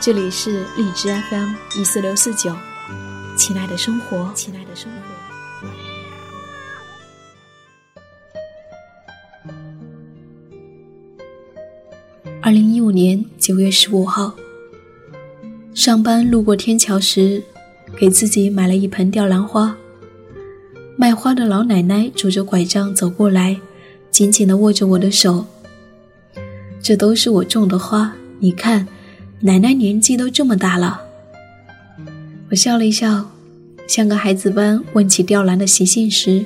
这里是荔枝 FM 一四六四九，亲爱的生活，亲爱的生活。二零一五年九月十五号，上班路过天桥时，给自己买了一盆吊兰花。卖花的老奶奶拄着拐杖走过来，紧紧的握着我的手。这都是我种的花。你看，奶奶年纪都这么大了。我笑了一笑，像个孩子般问起吊兰的习性时，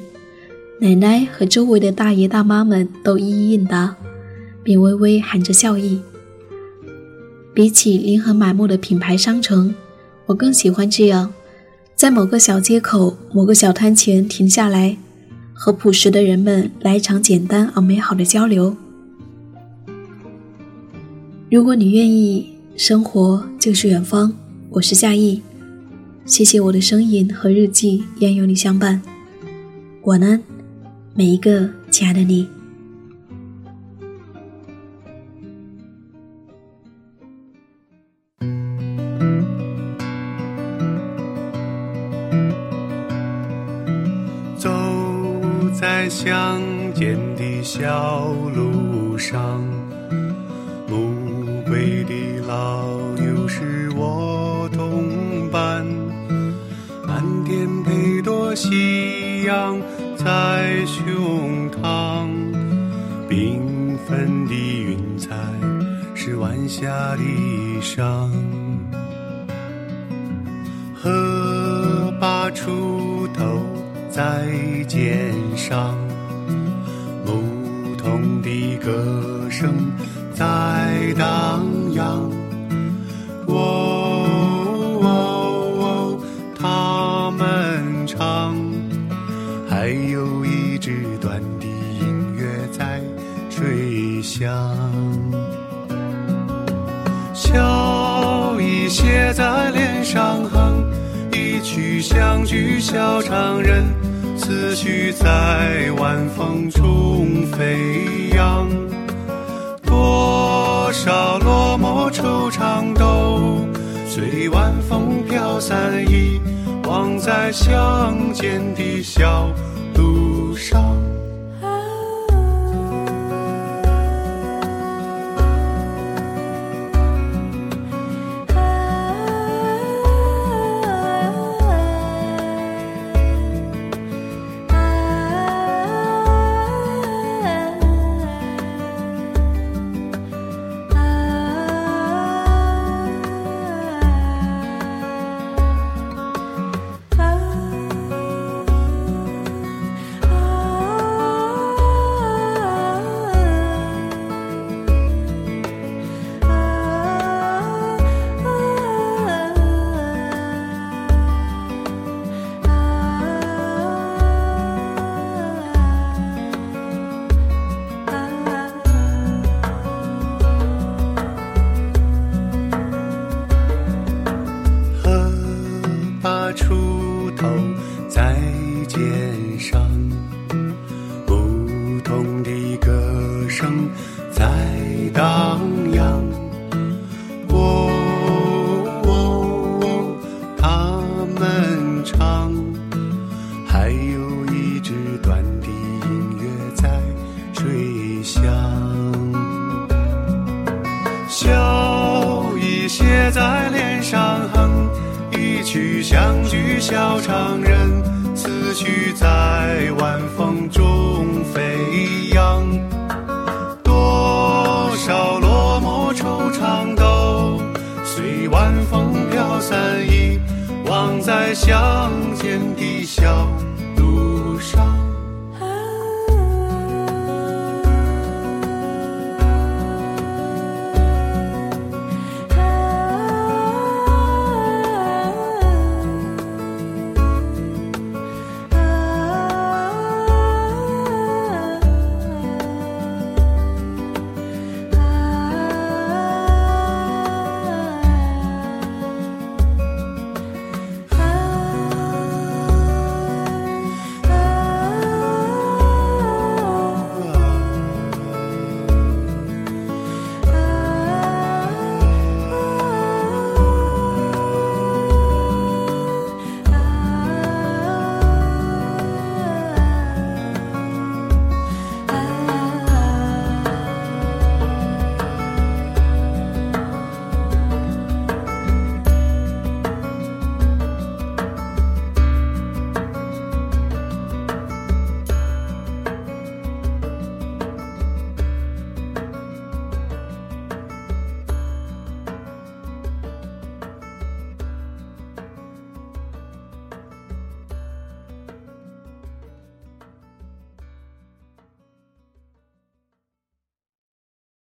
奶奶和周围的大爷大妈们都一一应答，并微微含着笑意。比起临河满目的品牌商城，我更喜欢这样，在某个小街口、某个小摊前停下来，和朴实的人们来一场简单而美好的交流。如果你愿意，生活就是远方。我是夏意，谢谢我的声音和日记愿有你相伴。晚安，每一个亲爱的你。走在乡间的小路上。在胸膛，缤纷的云彩是晚霞的衣裳，荷把锄头在肩上，牧童的歌声。在荡笑意写在脸上，哼一曲乡居小唱人，思绪在晚风中飞扬。多少落寞惆怅都随晚风飘散，遗忘在乡间的小路上。梳头在肩上，不同的歌声在荡漾。哦，他们唱，还有一支短笛隐约在吹响，笑意写在脸上哼。一曲相聚小唱人，思绪在晚风中飞扬。多少落寞惆怅都随晚风飘散，遗忘在乡间的小。